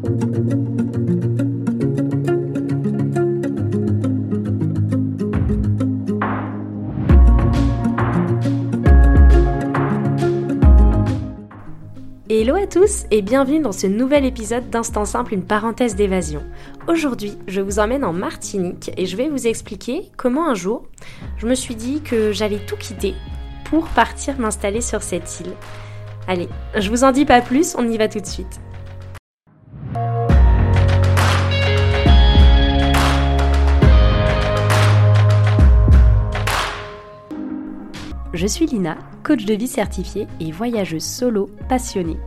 Hello à tous et bienvenue dans ce nouvel épisode d'Instant Simple, une parenthèse d'évasion. Aujourd'hui, je vous emmène en Martinique et je vais vous expliquer comment un jour, je me suis dit que j'allais tout quitter pour partir m'installer sur cette île. Allez, je vous en dis pas plus, on y va tout de suite. Je suis Lina, coach de vie certifiée et voyageuse solo passionnée.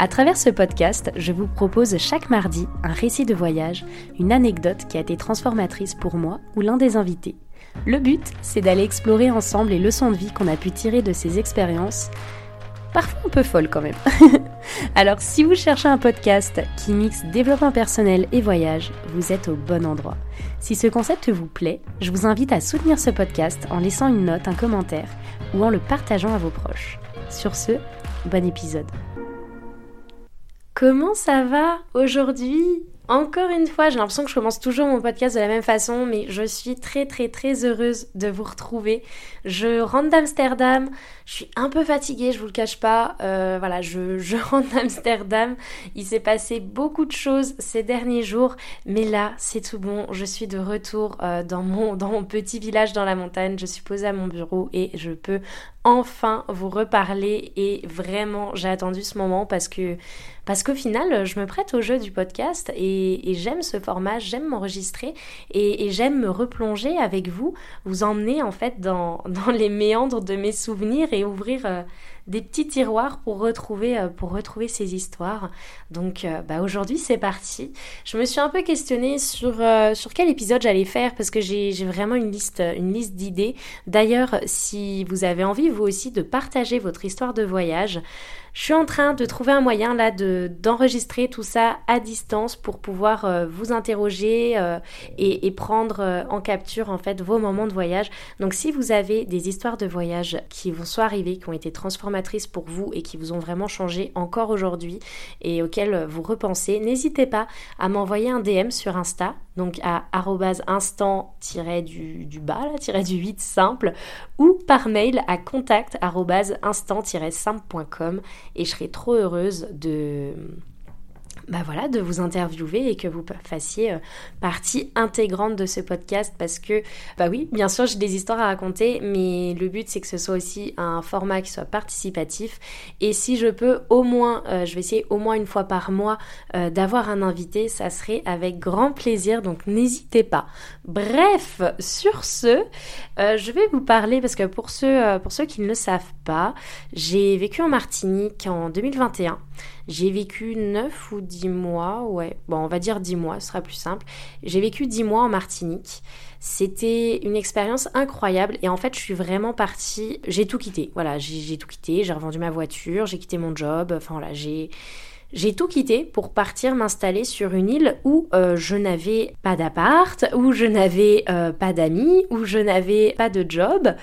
À travers ce podcast, je vous propose chaque mardi un récit de voyage, une anecdote qui a été transformatrice pour moi ou l'un des invités. Le but, c'est d'aller explorer ensemble les leçons de vie qu'on a pu tirer de ces expériences, parfois un peu folles quand même. Alors si vous cherchez un podcast qui mixe développement personnel et voyage, vous êtes au bon endroit. Si ce concept vous plaît, je vous invite à soutenir ce podcast en laissant une note, un commentaire ou en le partageant à vos proches. Sur ce, bon épisode. Comment ça va aujourd'hui? Encore une fois, j'ai l'impression que je commence toujours mon podcast de la même façon, mais je suis très très très heureuse de vous retrouver. Je rentre d'Amsterdam, je suis un peu fatiguée, je vous le cache pas. Euh, voilà, je, rentre d'Amsterdam. Il s'est passé beaucoup de choses ces derniers jours, mais là, c'est tout bon. Je suis de retour euh, dans, mon, dans mon petit village dans la montagne. Je suis posée à mon bureau et je peux enfin vous reparler. Et vraiment, j'ai attendu ce moment parce que parce qu'au final, je me prête au jeu du podcast et, j'aime ce format, j'aime m'enregistrer et, j'aime me replonger avec vous, vous emmener en fait dans, les méandres de mes souvenirs et ouvrir euh, des petits tiroirs pour retrouver, euh, pour retrouver ces histoires. Donc euh, bah, aujourd'hui c'est parti. Je me suis un peu questionnée sur, sur quel épisode j'allais faire parce que j'ai vraiment une liste, une liste d'idées. D'ailleurs, si vous avez envie vous aussi de partager votre histoire de voyage, je suis en train de trouver un moyen là de d'enregistrer tout ça à distance pour pouvoir euh, vous interroger euh, et, prendre euh, en capture en fait vos moments de voyage. Donc si vous avez des histoires de voyage qui vous sont arrivées, qui ont été transformatrices pour vous et qui vous ont vraiment changé encore aujourd'hui et auxquelles vous repensez, n'hésitez pas à m'envoyer un DM sur Insta, donc à instant-du-bas, du 8 simple, ou par mail à contact instant-simple.com et je serais trop heureuse de bah voilà, de vous interviewer et que vous fassiez euh, partie intégrante de ce podcast parce que, bah oui, bien sûr, j'ai des histoires à raconter, mais le but c'est que ce soit aussi un format qui soit participatif. Et si je peux au moins, euh, je vais essayer au moins une fois par mois euh, d'avoir un invité, ça serait avec grand plaisir, donc n'hésitez pas. Bref, sur ce, je vais vous parler parce que pour ceux, pour ceux qui ne le savent pas, j'ai vécu en Martinique en 2021. J'ai vécu 9 ou 10 mois, ouais, bon, on va dire 10 mois, ce sera plus simple. J'ai vécu 10 mois en Martinique. C'était une expérience incroyable et en fait, je suis vraiment partie, j'ai tout quitté. Voilà, j'ai tout quitté, j'ai revendu ma voiture, j'ai quitté mon job, enfin voilà, j'ai j'ai tout quitté pour partir m'installer sur une île où euh, je n'avais pas d'appart, où je n'avais euh, pas d'amis, où je n'avais pas de job.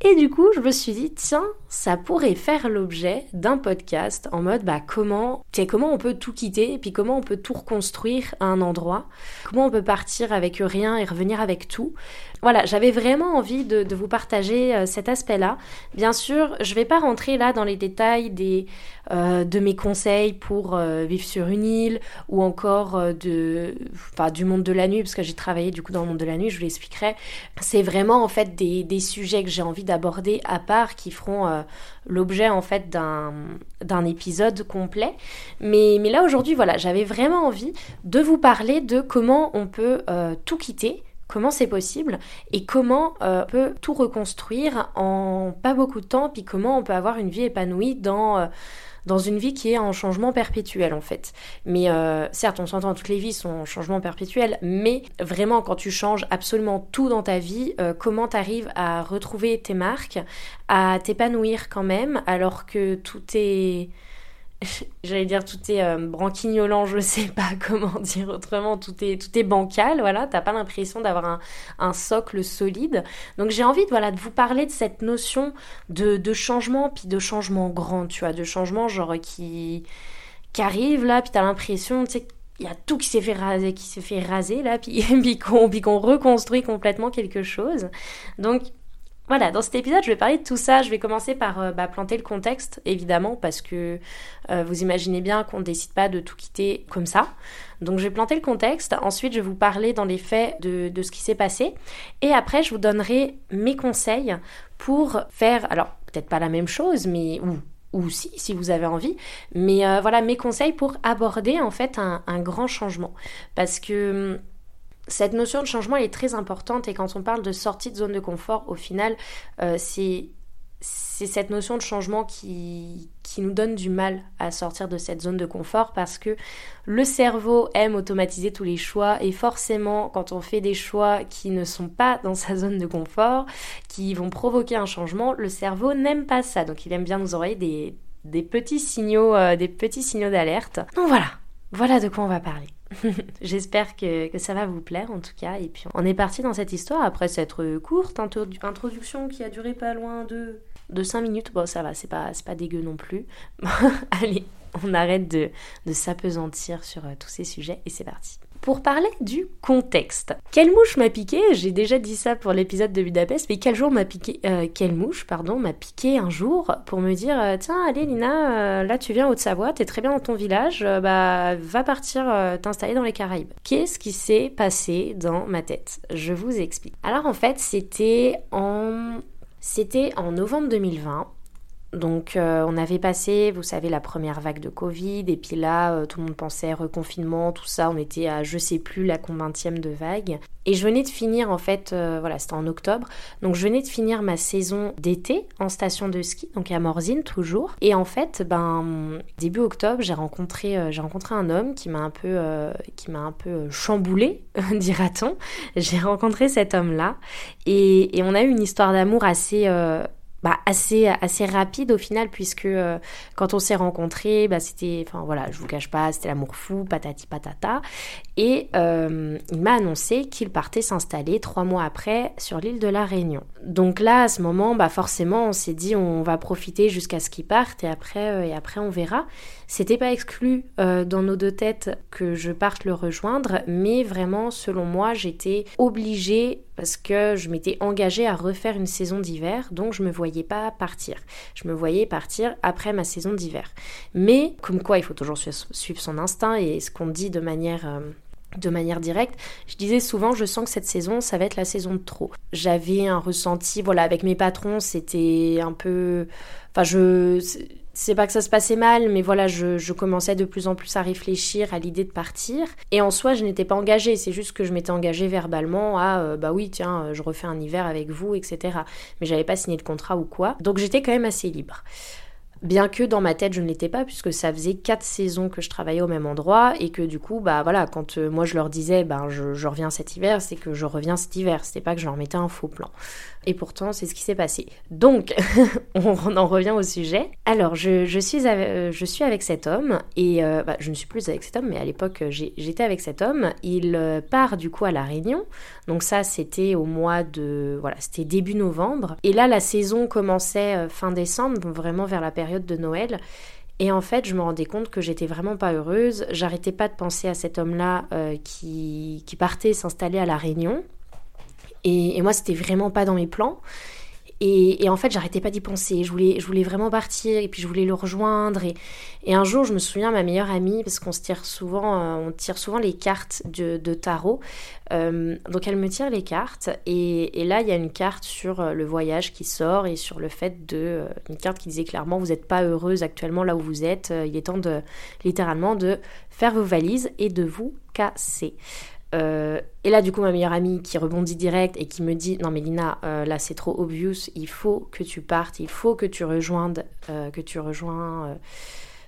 Et du coup, je me suis dit, tiens, ça pourrait faire l'objet d'un podcast en mode, bah, comment, comment on peut tout quitter et puis comment on peut tout reconstruire à un endroit, comment on peut partir avec rien et revenir avec tout? Voilà, j'avais vraiment envie de, vous partager euh, cet aspect-là. Bien sûr, je vais pas rentrer là dans les détails des, euh, de mes conseils pour euh, vivre sur une île ou encore de, enfin, du monde de la nuit, parce que j'ai travaillé du coup dans le monde de la nuit, je vous l'expliquerai. C'est vraiment en fait des, des sujets que j'ai envie d'aborder à part qui feront l'objet en fait d'un épisode complet. Mais, là aujourd'hui, voilà, j'avais vraiment envie de vous parler de comment on peut tout quitter comment c'est possible et comment euh, on peut tout reconstruire en pas beaucoup de temps, puis comment on peut avoir une vie épanouie dans, euh, dans une vie qui est en changement perpétuel en fait. Mais euh, certes, on s'entend, toutes les vies sont en changement perpétuel, mais vraiment quand tu changes absolument tout dans ta vie, comment tu arrives à retrouver tes marques, à t'épanouir quand même, alors que tout est j'allais dire tout est euh, branquignolant, je sais pas comment dire autrement, tout est, tout est bancal, voilà, t'as pas l'impression d'avoir un, socle solide. Donc j'ai envie de, voilà, de vous parler de cette notion de, changement, puis de changement grand, tu vois, de changement genre qui, qui arrive là, puis t'as l'impression, tu sais, il y a tout qui s'est fait raser, qui s'est fait raser là, puis, puis qu'on reconstruit complètement quelque chose. Donc voilà, dans cet épisode, je vais parler de tout ça. Je vais commencer par euh, bah, planter le contexte, évidemment, parce que euh, vous imaginez bien qu'on ne décide pas de tout quitter comme ça. Donc je vais planter le contexte. Ensuite, je vais vous parler dans les faits de, de ce qui s'est passé. Et après, je vous donnerai mes conseils pour faire, alors peut-être pas la même chose, mais ou ou si, si vous avez envie. Mais euh, voilà mes conseils pour aborder en fait un, grand changement. Parce que hum, cette notion de changement est très importante et quand on parle de sortie de zone de confort, au final, euh, c'est cette notion de changement qui, qui nous donne du mal à sortir de cette zone de confort parce que le cerveau aime automatiser tous les choix et forcément quand on fait des choix qui ne sont pas dans sa zone de confort, qui vont provoquer un changement, le cerveau n'aime pas ça. Donc il aime bien nous envoyer des, des petits signaux, euh, des petits signaux d'alerte. Donc voilà, voilà de quoi on va parler. J'espère que, ça va vous plaire en tout cas. Et puis on est parti dans cette histoire après cette courte introduction qui a duré pas loin de, de 5 minutes. Bon, ça va, c'est pas, pas dégueu non plus. Allez, on arrête de, de s'apesantir sur euh, tous ces sujets et c'est parti pour parler du contexte. Quelle mouche m'a piqué? J'ai déjà dit ça pour l'épisode de Budapest, mais quel jour m'a piqué euh, Quelle mouche, pardon, m'a piqué un jour pour me dire euh, tiens, allez Lina, euh, là tu viens Haute-Savoie, t'es très bien dans ton village, bah va partir t'installer dans les Caraïbes. Qu'est-ce qui s'est passé dans ma tête? Je vous explique. Alors en fait, c'était en c'était en novembre 2020. Donc euh, on avait passé, vous savez, la première vague de Covid, et puis là, euh, tout le monde pensait reconfinement, tout ça, on était à je sais plus la combienième de vague. Et je venais de finir, en fait, euh, voilà, c'était en octobre, donc je venais de finir ma saison d'été en station de ski, donc à Morzine toujours. Et en fait, ben, début octobre, j'ai rencontré, j'ai rencontré un homme qui m'a un peu, qui m'a un peu chamboulé, dira-t-on. J'ai rencontré cet homme-là, et, et, on a eu une histoire d'amour assez bah, assez, assez rapide au final, puisque euh, quand on s'est rencontrés, bah, c'était, enfin voilà, je vous cache pas, c'était l'amour fou, patati patata. Et euh, il m'a annoncé qu'il partait s'installer trois mois après sur l'île de la Réunion. Donc là, à ce moment, bah forcément, on s'est dit on va profiter jusqu'à ce qu'il parte et après, euh, et après on verra. C'était pas exclu dans nos deux têtes que je parte le rejoindre, mais vraiment, selon moi, j'étais obligée parce que je m'étais engagée à refaire une saison d'hiver, donc je me voyais pas partir. Je me voyais partir après ma saison d'hiver. Mais comme quoi, il faut toujours suivre son instinct et ce qu'on dit de manière euh, de manière directe, je disais souvent je sens que cette saison ça va être la saison de trop. J'avais un ressenti voilà avec mes patrons, c'était un peu enfin je c'est pas que ça se passait mal, mais voilà, je, commençais de plus en plus à réfléchir à l'idée de partir. Et en soi, je n'étais pas engagée, c'est juste que je m'étais engagée verbalement à euh, bah oui, tiens, je refais un hiver avec vous, etc. Mais j'avais pas signé de contrat ou quoi. Donc j'étais quand même assez libre. Bien que dans ma tête je ne l'étais pas puisque ça faisait quatre saisons que je travaillais au même endroit et que du coup bah voilà quand euh, moi je leur disais ben je, je reviens cet hiver c'est que je reviens cet hiver c'était pas que je leur mettais un faux plan et pourtant, c'est ce qui s'est passé. Donc, on en revient au sujet. Alors, je, suis, avec, euh, suis avec cet homme, et euh, bah, je ne suis plus avec cet homme, mais à l'époque, j'étais avec cet homme. Il euh, part du coup à La Réunion. Donc ça, c'était au mois de... Voilà, c'était début novembre. Et là, la saison commençait fin décembre, vraiment vers la période de Noël. Et en fait, je me rendais compte que j'étais vraiment pas heureuse. J'arrêtais pas de penser à cet homme-là qui, qui partait s'installer à La Réunion. Et, moi, c'était vraiment pas dans mes plans. Et, en fait, j'arrêtais pas d'y penser. Je voulais, je voulais vraiment partir et puis je voulais le rejoindre. Et, un jour, je me souviens, ma meilleure amie, parce qu'on se tire souvent, euh, on tire souvent les cartes de, tarot. Euh, donc elle me tire les cartes et, là, il y a une carte sur euh, le voyage qui sort et sur le fait de, une carte qui disait clairement, vous n'êtes pas heureuse actuellement là où vous êtes. Il est temps de, littéralement, de faire vos valises et de vous casser. Euh, et là, du coup, ma meilleure amie qui rebondit direct et qui me dit Non, mais Lina, euh, là, c'est trop obvious, il faut que tu partes, il faut que tu rejoignes, euh, que tu rejoins.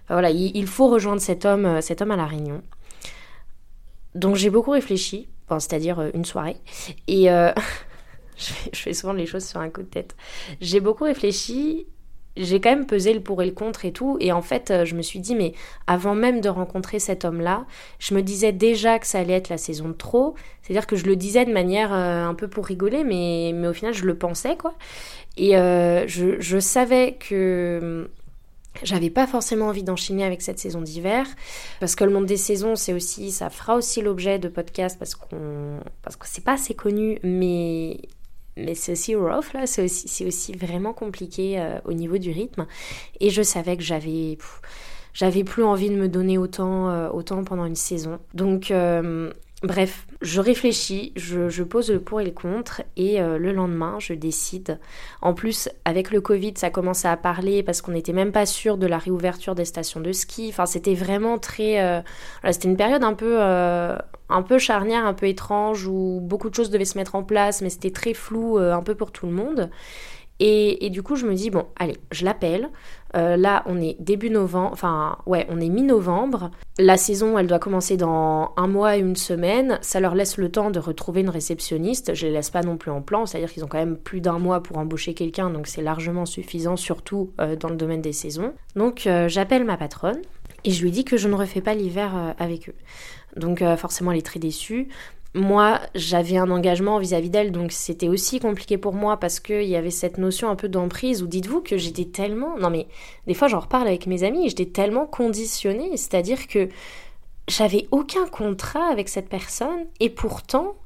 voilà, il, faut rejoindre cet homme, cet homme à La Réunion. Donc, j'ai beaucoup réfléchi, c'est-à-dire une soirée, et je fais souvent les choses sur un coup de tête. J'ai beaucoup réfléchi j'ai quand même pesé le pour et le contre et tout. Et en fait, euh, je me suis dit, mais avant même de rencontrer cet homme-là, je me disais déjà que ça allait être la saison de trop. C'est-à-dire que je le disais de manière euh, un peu pour rigoler, mais, mais au final, je le pensais, quoi. Et euh, je, je, savais que J'avais pas forcément envie d'enchaîner avec cette saison d'hiver parce que le monde des saisons, c'est aussi, ça fera aussi l'objet de podcasts parce qu'on, parce que c'est pas assez connu, mais mais c'est aussi rough là, c'est aussi, vraiment compliqué euh, au niveau du rythme. Et je savais que j'avais, plus envie de me donner autant, euh, pendant une saison. Donc euh, Bref, je réfléchis, je, pose le pour et le contre et euh, le lendemain, je décide. En plus, avec le Covid, ça commençait à parler parce qu'on n'était même pas sûr de la réouverture des stations de ski. Enfin, c'était vraiment très... Euh, c'était une période un peu, euh, un peu charnière, un peu étrange où beaucoup de choses devaient se mettre en place, mais c'était très flou un peu pour tout le monde. Et, du coup, je me dis, bon, allez, je l'appelle. Euh, là, on est début novembre, enfin, ouais, on est mi-novembre. La saison, elle doit commencer dans un mois et une semaine. Ça leur laisse le temps de retrouver une réceptionniste. Je les laisse pas non plus en plan, c'est-à-dire qu'ils ont quand même plus d'un mois pour embaucher quelqu'un, donc c'est largement suffisant, surtout euh, dans le domaine des saisons. Donc, euh, j'appelle ma patronne et je lui dis que je ne refais pas l'hiver avec eux. Donc forcément, elle est très déçue moi, j'avais un engagement vis-à-vis d'elle, donc c'était aussi compliqué pour moi parce qu'il y avait cette notion un peu d'emprise où dites-vous que j'étais tellement... Non mais des fois j'en reparle avec mes amis, j'étais tellement conditionnée, c'est-à-dire que j'avais aucun contrat avec cette personne et pourtant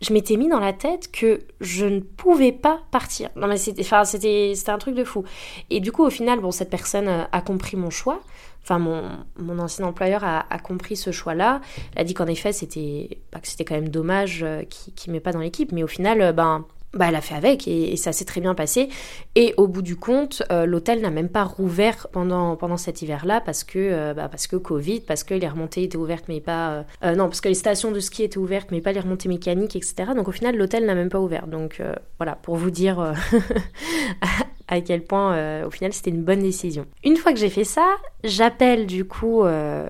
je m'étais mis dans la tête que je ne pouvais pas partir. Non mais c'était, enfin, c'était, c'était un truc de fou. Et du coup au final, bon, cette personne a compris mon choix enfin mon, ancien employeur a, compris ce choix-là. Il a dit qu'en effet c'était bah, que c'était quand même dommage euh, qu'il met pas dans l'équipe, mais au final euh, ben bah, elle a fait avec et, ça s'est très bien passé. Et au bout du compte, euh, l'hôtel n'a même pas rouvert pendant, pendant cet hiver-là parce que bah, parce que Covid, parce que les remontées étaient ouvertes mais pas non parce que les stations de ski étaient ouvertes mais pas les remontées mécaniques etc. Donc au final l'hôtel n'a même pas ouvert. Donc voilà pour vous dire à quel point euh, au final c'était une bonne décision. Une fois que j'ai fait ça, j'appelle du coup euh,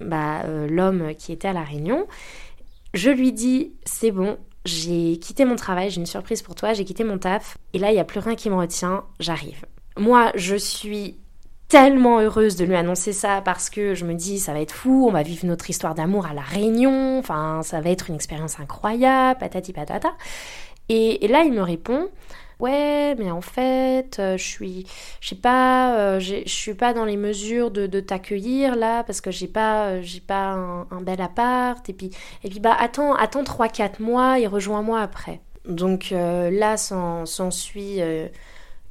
bah, euh, l'homme qui était à la réunion. Je lui dis c'est bon, j'ai quitté mon travail, j'ai une surprise pour toi, j'ai quitté mon taf et là il n'y a plus rien qui me retient, j'arrive. Moi je suis tellement heureuse de lui annoncer ça parce que je me dis ça va être fou, on va vivre notre histoire d'amour à la Réunion, enfin ça va être une expérience incroyable, patati patata. et là il me répond ouais mais en fait euh, je suis je pas euh, je suis pas dans les mesures de, t'accueillir là parce que j'ai pas euh, j'ai pas un, bel appart. Et puis et puis bah attends attends 3 4 mois et rejoins-moi après. Donc là s'ensuit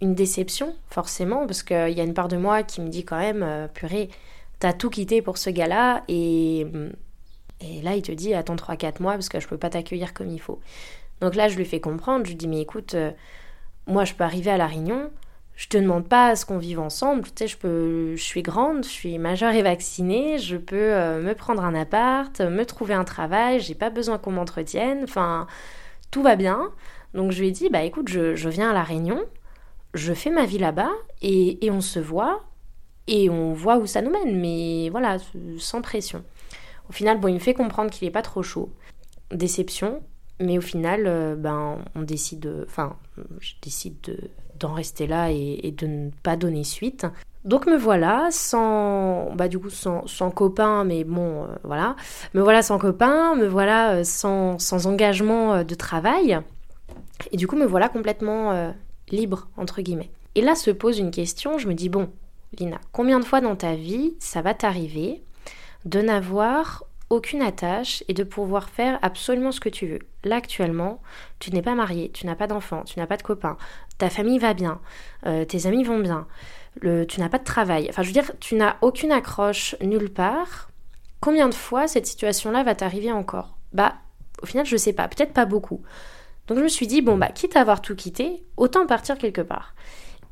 une déception forcément parce qu'il y a une part de moi qui me dit quand même purée t'as tout quitté pour ce gars-là et et là il te dit attends 3 4 mois parce que je peux pas t'accueillir comme il faut. Donc là je lui fais comprendre je lui dis mais écoute moi, je peux arriver à La Réunion, je te demande pas à ce qu'on vive ensemble. Tu sais, je peux, je suis grande, je suis majeure et vaccinée, je peux euh, me prendre un appart, me trouver un travail, j'ai pas besoin qu'on m'entretienne. Enfin, tout va bien. Donc je lui ai dit, bah écoute, je, viens à la Réunion, je fais ma vie là-bas et, et on se voit et on voit où ça nous mène, mais voilà, sans pression. Au final, bon, il me fait comprendre qu'il est pas trop chaud. Déception, mais au final, euh, ben, on décide, enfin, je décide d'en rester là et, de ne pas donner suite. Donc me voilà sans, bah du coup sans, sans copain, mais bon, euh, voilà. Me voilà sans copain, me voilà euh, sans, sans, engagement de travail. Et du coup me voilà complètement libre, entre guillemets. Et là se pose une question, je me dis, bon, Lina, combien de fois dans ta vie ça va t'arriver de n'avoir aucune attache et de pouvoir faire absolument ce que tu veux. Là actuellement, tu n'es pas marié, tu n'as pas d'enfant, tu n'as pas de copain, ta famille va bien, euh, tes amis vont bien, tu n'as pas de travail. Enfin, je veux dire, tu n'as aucune accroche nulle part. Combien de fois cette situation-là va t'arriver encore? Bah, au final, je sais pas, peut-être pas beaucoup. Donc je me suis dit, bon, bah, quitte à avoir tout quitté, autant partir quelque part.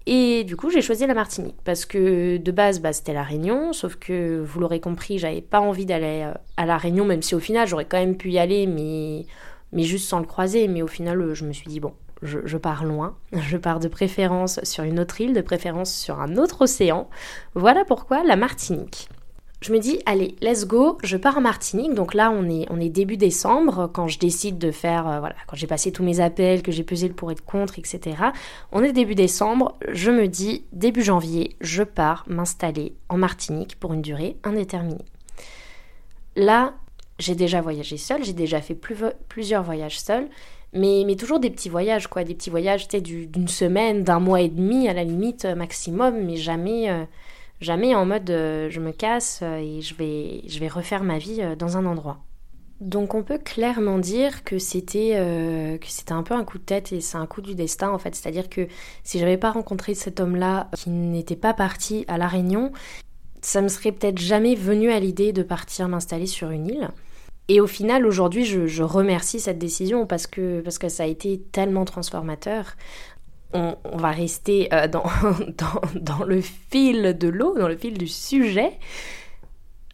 Et du coup, j'ai choisi la Martinique parce que de base, bah, c'était la Réunion, sauf que vous l'aurez compris, j'avais pas envie d'aller euh, à la Réunion, même si au final, j'aurais quand même pu y aller, mais, mais juste sans le croiser. Mais au final, euh, je me suis dit, bon, je, je, pars loin, je pars de préférence sur une autre île, de préférence sur un autre océan. Voilà pourquoi la Martinique je me dis, allez, let's go, je pars en Martinique. Donc là, on est, on est début décembre, quand je décide de faire, euh, voilà, quand j'ai passé tous mes appels, que j'ai pesé le pour et le contre, etc. On est début décembre, je me dis, début janvier, je pars m'installer en Martinique pour une durée indéterminée. Là, j'ai déjà voyagé seule, j'ai déjà fait plusieurs voyages seuls, Mais, toujours des petits voyages, quoi. Des petits voyages, d'une semaine, d'un mois et demi à la limite maximum, mais jamais, jamais en mode je me casse et je vais, je vais refaire ma vie dans un endroit. Donc on peut clairement dire que c'était euh, que c'était un peu un coup de tête et c'est un coup du destin en fait. C'est-à-dire que si j'avais pas rencontré cet homme-là qui n'était pas parti à la Réunion, ça me serait peut-être jamais venu à l'idée de partir m'installer sur une île. Et au final, aujourd'hui, je, remercie cette décision parce que, parce que ça a été tellement transformateur. On, va rester euh, dans, le fil de l'eau, dans le fil du sujet.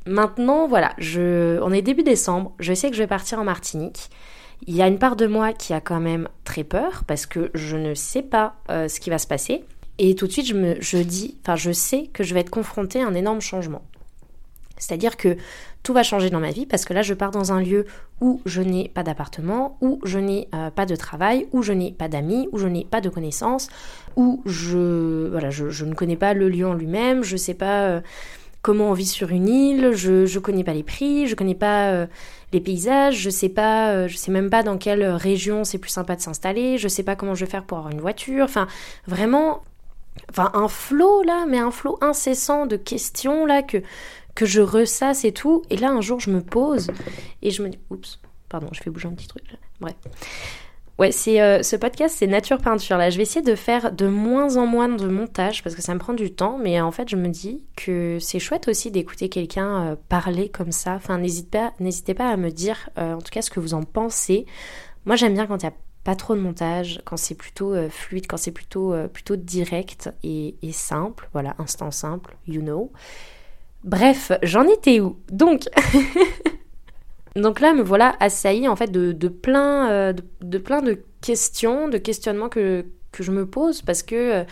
Maintenant, voilà, je... on est début décembre, je sais que je vais partir en Martinique. Il y a une part de moi qui a quand même très peur parce que je ne sais pas euh, ce qui va se passer. Et tout de suite, je me dis, enfin, je sais que je vais être confrontée à un énorme changement. C'est-à-dire que tout va changer dans ma vie parce que là, je pars dans un lieu où je n'ai pas d'appartement, où je n'ai euh, pas de travail, où je n'ai pas d'amis, où je n'ai pas de connaissances, où je, voilà, je, ne connais pas le lieu en lui-même, je ne sais pas. Euh, comment on vit sur une île, je je connais pas les prix, je connais pas euh, les paysages, je sais pas je sais même pas dans quelle région c'est plus sympa de s'installer, je sais pas comment je vais faire pour avoir une voiture, enfin vraiment enfin un flot là, mais un flot incessant de questions là que que je ressasse et tout et là un jour je me pose et je me dis oups, pardon, je fais bouger un petit truc. Bref. Ouais, c'est euh, ce podcast, c'est nature peinture. Là, je vais essayer de faire de moins en moins de montage parce que ça me prend du temps. Mais en fait, je me dis que c'est chouette aussi d'écouter quelqu'un euh, parler comme ça. Enfin, n'hésitez pas, n'hésitez pas à me dire, euh, en tout cas, ce que vous en pensez. Moi, j'aime bien quand il y a pas trop de montage, quand c'est plutôt fluide, quand c'est plutôt plutôt direct et, et simple. Voilà, instant simple, you know. Bref, j'en étais où Donc. Donc là, me voilà assaillie en fait de, plein, euh, de, plein de questions, de questionnements que, je me pose parce que euh,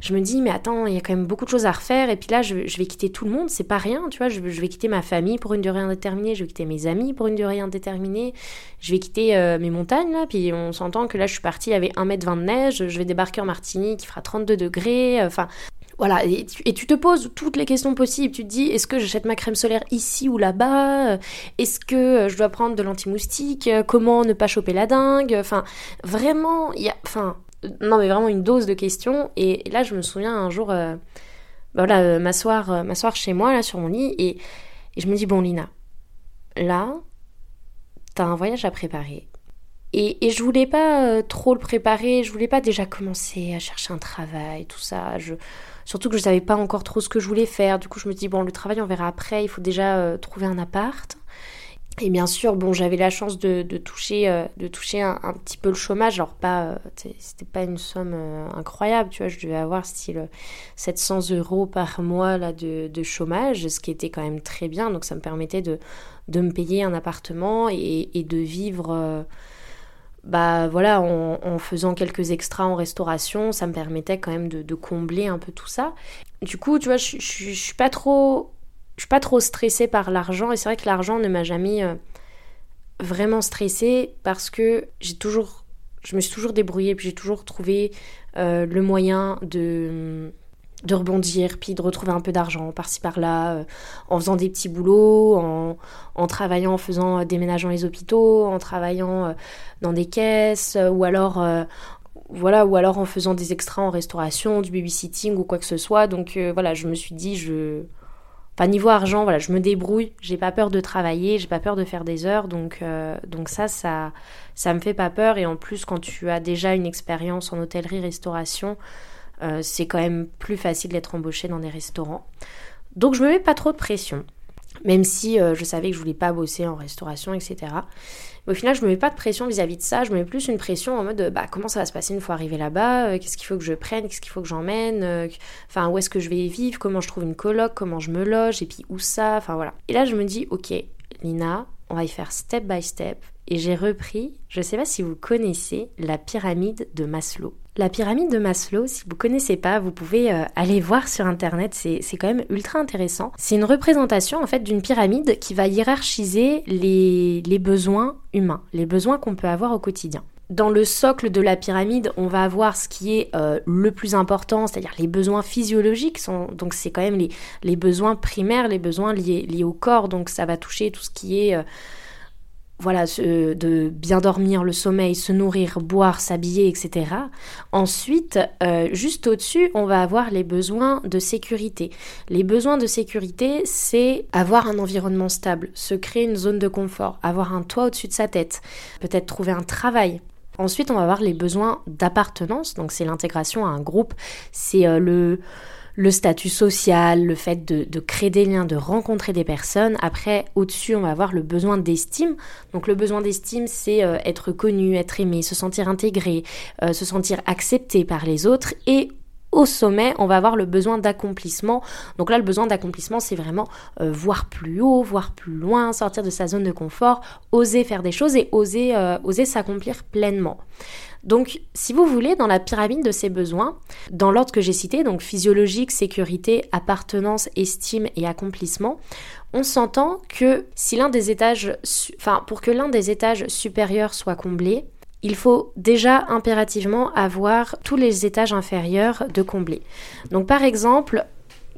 je me dis mais attends, il y a quand même beaucoup de choses à refaire et puis là je, vais quitter tout le monde, c'est pas rien, tu vois, je, vais quitter ma famille pour une durée indéterminée, je vais quitter mes amis pour une durée indéterminée, je vais quitter euh, mes montagnes là, puis on s'entend que là je suis partie, avait 1m20 de neige, je vais débarquer en Martinique, il fera 32 degrés, enfin voilà, et tu, te poses toutes les questions possibles. Tu te dis, est-ce que j'achète ma crème solaire ici ou là-bas? Est-ce que je dois prendre de l'anti-moustique? Comment ne pas choper la dingue? Enfin, vraiment, il y a... Enfin, non mais vraiment une dose de questions. Et, là, je me souviens un jour, euh, bah voilà, euh, m'asseoir, euh, m'asseoir chez moi, là, sur mon lit, et, je me dis, bon Lina, là, t'as un voyage à préparer. Et, et, je voulais pas trop le préparer, je voulais pas déjà commencer à chercher un travail, tout ça. Surtout que je savais pas encore trop ce que je voulais faire. Du coup, je me dis, bon, le travail, on verra après. Il faut déjà euh, trouver un appart. Et bien sûr, bon, j'avais la chance de, toucher, euh, de toucher un, petit peu le chômage. Alors, pas, euh, c'était pas une somme incroyable, tu vois. Je devais avoir style 700 euros par mois là, de, de, chômage, ce qui était quand même très bien. Donc, ça me permettait de, de me payer un appartement et, et de vivre bah voilà, en, faisant quelques extras en restauration, ça me permettait quand même de, combler un peu tout ça. Du coup, tu vois, je, suis pas trop, je suis pas trop stressée par l'argent et c'est vrai que l'argent ne m'a jamais euh, vraiment stressée parce que j'ai toujours, je me suis toujours débrouillée puis j'ai toujours trouvé euh, le moyen de de rebondir, puis de retrouver un peu d'argent par-ci par-là, euh, en faisant des petits boulots, en, travaillant, en faisant euh, déménageant les hôpitaux, en travaillant euh, dans des caisses, ou alors voilà, ou alors en faisant des extras en restauration, du babysitting ou quoi que ce soit. Donc voilà, je me suis dit, je, enfin niveau argent, voilà, je me débrouille, j'ai pas peur de travailler, j'ai pas peur de faire des heures, donc donc ça, ça, ça me fait pas peur. Et en plus, quand tu as déjà une expérience en hôtellerie-restauration, euh, c'est quand même plus facile d'être embauché dans des restaurants. Donc je me mets pas trop de pression, même si euh, je savais que je voulais pas bosser en restauration, etc. Mais au final, je me mets pas de pression vis-à-vis de ça, je me mets plus une pression en mode bah comment ça va se passer une fois arrivé là-bas, euh, qu'est-ce qu'il faut que je prenne, qu'est-ce qu'il faut que j'emmène, enfin où est-ce que je vais vivre, comment je trouve une coloc, comment je me loge, et puis où ça, enfin voilà. Et là je me dis ok, Lina, on va y faire step by step, et j'ai repris, je sais pas si vous connaissez la pyramide de Maslow. La pyramide de Maslow, si vous connaissez pas, vous pouvez euh, aller voir sur internet, c'est quand même ultra intéressant. C'est une représentation en fait d'une pyramide qui va hiérarchiser les, besoins humains, les besoins qu'on peut avoir au quotidien. Dans le socle de la pyramide, on va avoir ce qui est euh, le plus important, c'est-à-dire les besoins physiologiques. Donc c'est quand même les, besoins primaires, les besoins liés, liés, au corps. Donc ça va toucher tout ce qui est... Euh, voilà, de bien dormir, le sommeil, se nourrir, boire, s'habiller, etc. Ensuite, euh, juste au-dessus, on va avoir les besoins de sécurité. Les besoins de sécurité, c'est avoir un environnement stable, se créer une zone de confort, avoir un toit au-dessus de sa tête, peut-être trouver un travail, Ensuite, on va avoir les besoins d'appartenance, donc c'est l'intégration à un groupe, c'est euh, le le statut social, le fait de, créer des liens, de rencontrer des personnes. Après, au-dessus, on va avoir le besoin d'estime. Donc le besoin d'estime, c'est euh, être connu, être aimé, se sentir intégré, euh, se sentir accepté par les autres. Et au sommet, on va avoir le besoin d'accomplissement. Donc là, le besoin d'accomplissement, c'est vraiment euh, voir plus haut, voir plus loin, sortir de sa zone de confort, oser faire des choses et oser, oser s'accomplir pleinement. Donc, si vous voulez, dans la pyramide de ces besoins, dans l'ordre que j'ai cité, donc physiologique, sécurité, appartenance, estime et accomplissement, on s'entend que si l'un des étages, enfin, pour que l'un des étages supérieurs soit comblé, il faut déjà impérativement avoir tous les étages inférieurs de combler. Donc, par exemple,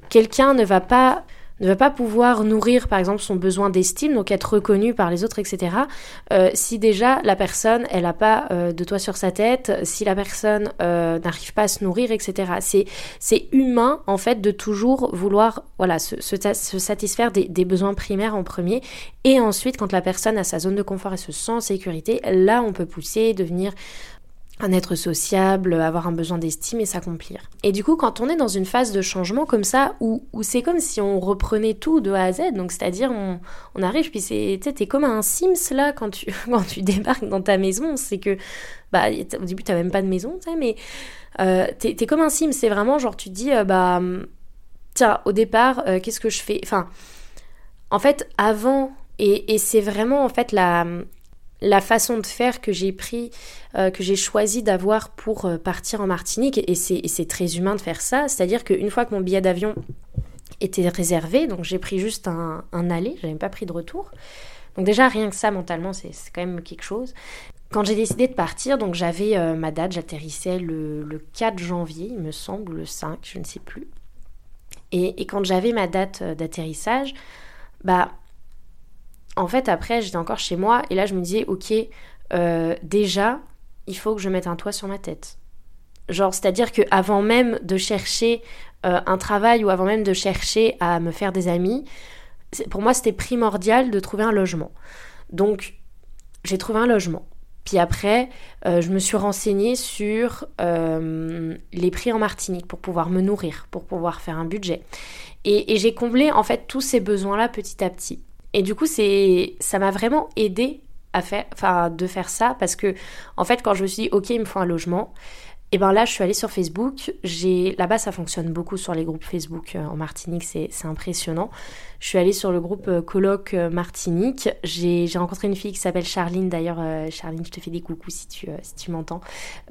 quelqu'un ne va pas ne va pas pouvoir nourrir par exemple son besoin d'estime, donc être reconnu par les autres, etc. Euh, si déjà la personne, elle n'a pas euh, de toit sur sa tête, si la personne euh, n'arrive pas à se nourrir, etc. C'est, c'est humain en fait de toujours vouloir voilà, se, satisfaire des, des, besoins primaires en premier. Et ensuite, quand la personne a sa zone de confort et se sent en sécurité, là on peut pousser, devenir un être sociable, avoir un besoin d'estime et s'accomplir. Et du coup, quand on est dans une phase de changement comme ça, où, où c'est comme si on reprenait tout de A à Z, donc c'est-à-dire on, on, arrive, puis c'est, comme un Sims là quand tu, quand tu débarques dans ta maison, c'est que, bah, au début t'as même pas de maison, mais euh, t'es, comme un Sims, c'est vraiment genre tu te dis, euh, bah, tiens, au départ, euh, qu'est-ce que je fais? Enfin, en fait, avant, et, et c'est vraiment en fait la la façon de faire que j'ai pris, euh, que j'ai choisi d'avoir pour euh, partir en Martinique, et c'est très humain de faire ça, c'est-à-dire qu'une fois que mon billet d'avion était réservé, donc j'ai pris juste un, un aller, j'avais pas pris de retour. Donc déjà rien que ça mentalement c'est quand même quelque chose. Quand j'ai décidé de partir, donc j'avais euh, ma date, j'atterrissais le, le, 4 janvier, il me semble, le 5, je ne sais plus. Et, et quand j'avais ma date d'atterrissage, bah en fait, après, j'étais encore chez moi et là, je me disais, ok, euh, déjà, il faut que je mette un toit sur ma tête. Genre, c'est-à-dire que avant même de chercher euh, un travail ou avant même de chercher à me faire des amis, pour moi, c'était primordial de trouver un logement. Donc, j'ai trouvé un logement. Puis après, euh, je me suis renseignée sur les prix en Martinique pour pouvoir me nourrir, pour pouvoir faire un budget. et j'ai comblé en fait tous ces besoins-là petit à petit. Et du coup, ça m'a vraiment aidé à faire, de faire ça parce que, en fait, quand je me suis dit, ok, il me faut un logement, et ben là, je suis allée sur Facebook. J'ai là-bas, ça fonctionne beaucoup sur les groupes Facebook euh, en Martinique, c'est impressionnant. Je suis allée sur le groupe euh, Colloque euh, Martinique. J'ai rencontré une fille qui s'appelle Charline. D'ailleurs, Charline, je te fais des coucous si tu si tu m'entends.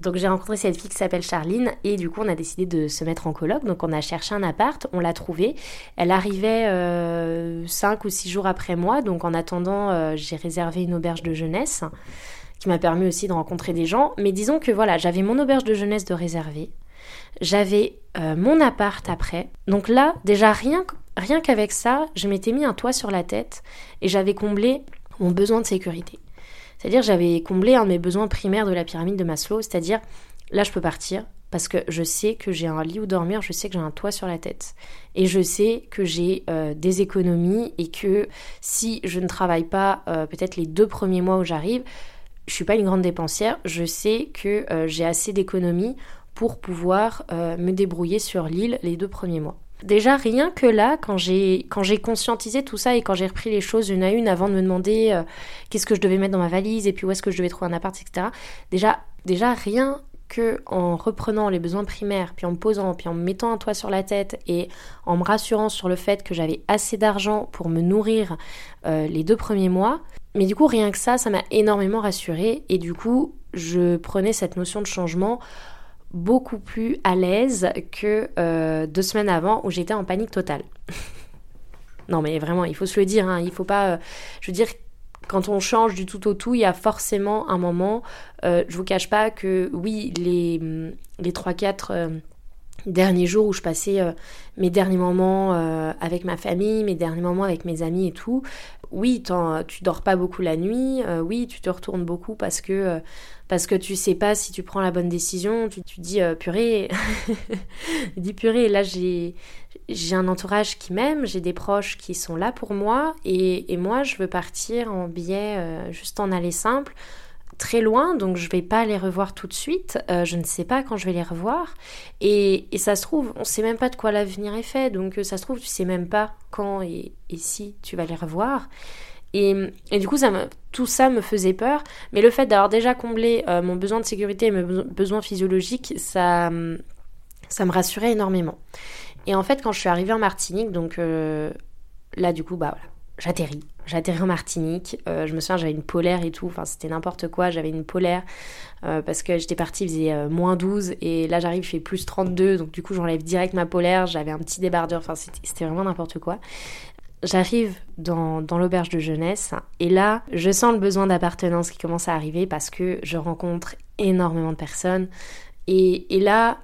Donc j'ai rencontré cette fille qui s'appelle Charline et du coup, on a décidé de se mettre en colloque. Donc on a cherché un appart, on l'a trouvé. Elle arrivait euh, 5 ou 6 jours après moi. Donc en attendant, j'ai réservé une auberge de jeunesse qui m'a permis aussi de rencontrer des gens. Mais disons que voilà, j'avais mon auberge de jeunesse de réserver, j'avais euh, mon appart après. Donc là, déjà rien, rien qu'avec ça, je m'étais mis un toit sur la tête et j'avais comblé mon besoin de sécurité. C'est-à-dire j'avais comblé un de mes besoins primaires de la pyramide de Maslow, c'est-à-dire là je peux partir parce que je sais que j'ai un lit où dormir, je sais que j'ai un toit sur la tête et je sais que j'ai euh, des économies et que si je ne travaille pas euh, peut-être les deux premiers mois où j'arrive, je suis pas une grande dépensière, je sais que euh, j'ai assez d'économies pour pouvoir euh, me débrouiller sur l'île les deux premiers mois. Déjà rien que là, quand j'ai conscientisé tout ça et quand j'ai repris les choses une à une avant de me demander euh, qu'est-ce que je devais mettre dans ma valise et puis où est-ce que je devais trouver un appart, etc. Déjà déjà rien que en reprenant les besoins primaires, puis en me posant, puis en me mettant un toit sur la tête et en me rassurant sur le fait que j'avais assez d'argent pour me nourrir les deux premiers mois, mais du coup, rien que ça, ça m'a énormément rassurée et du coup, je prenais cette notion de changement beaucoup plus à l'aise que euh, deux semaines avant où j'étais en panique totale. non mais vraiment, il faut se le dire, hein, il faut pas... Euh, je veux dire, quand on change du tout au tout, il y a forcément un moment, euh, je vous cache pas que oui, les, les 3-4 derniers jours où je passais euh, mes derniers moments euh, avec ma famille, mes derniers moments avec mes amis et tout, oui, tu dors pas beaucoup la nuit, euh, oui, tu te retournes beaucoup parce que parce que tu sais pas si tu prends la bonne décision, tu, dis purée, dis purée, là j'ai j'ai un entourage qui m'aime, j'ai des proches qui sont là pour moi et, et moi je veux partir en billet juste en aller simple très loin, donc je vais pas les revoir tout de suite. Euh, je ne sais pas quand je vais les revoir. Et, ça se trouve, on sait même pas de quoi l'avenir est fait. Donc euh, ça se trouve, tu sais même pas quand et, si tu vas les revoir. Et, du coup, tout ça me faisait peur. Mais le fait d'avoir déjà comblé euh, mon besoin de sécurité et mes besoins physiologiques, ça, ça me rassurait énormément. Et en fait, quand je suis arrivée en Martinique, donc là, du coup, bah j'atterris. J'atterris en Martinique. Euh, je me souviens, j'avais une polaire et tout. Enfin, c'était n'importe quoi. J'avais une polaire euh, parce que j'étais partie, il faisait euh, moins 12. Et là, j'arrive, il fait plus 32. Donc, du coup, j'enlève direct ma polaire. J'avais un petit débardeur. Enfin, c'était vraiment n'importe quoi. J'arrive dans, dans l'auberge de jeunesse. Et là, je sens le besoin d'appartenance qui commence à arriver parce que je rencontre énormément de personnes. Et, et là,